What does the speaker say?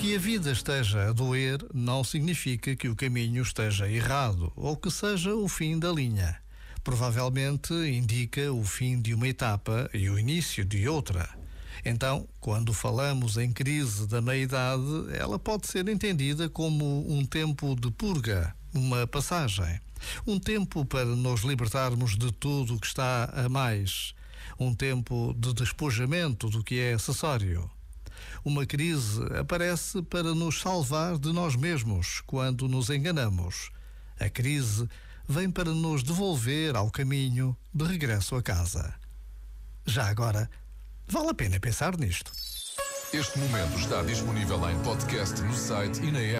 Que a vida esteja a doer não significa que o caminho esteja errado ou que seja o fim da linha. Provavelmente indica o fim de uma etapa e o início de outra. Então, quando falamos em crise da meia-idade, ela pode ser entendida como um tempo de purga, uma passagem. Um tempo para nos libertarmos de tudo o que está a mais. Um tempo de despojamento do que é acessório. Uma crise aparece para nos salvar de nós mesmos quando nos enganamos. A crise vem para nos devolver ao caminho de regresso a casa. Já agora, vale a pena pensar nisto. Este momento está disponível em podcast no site e na app.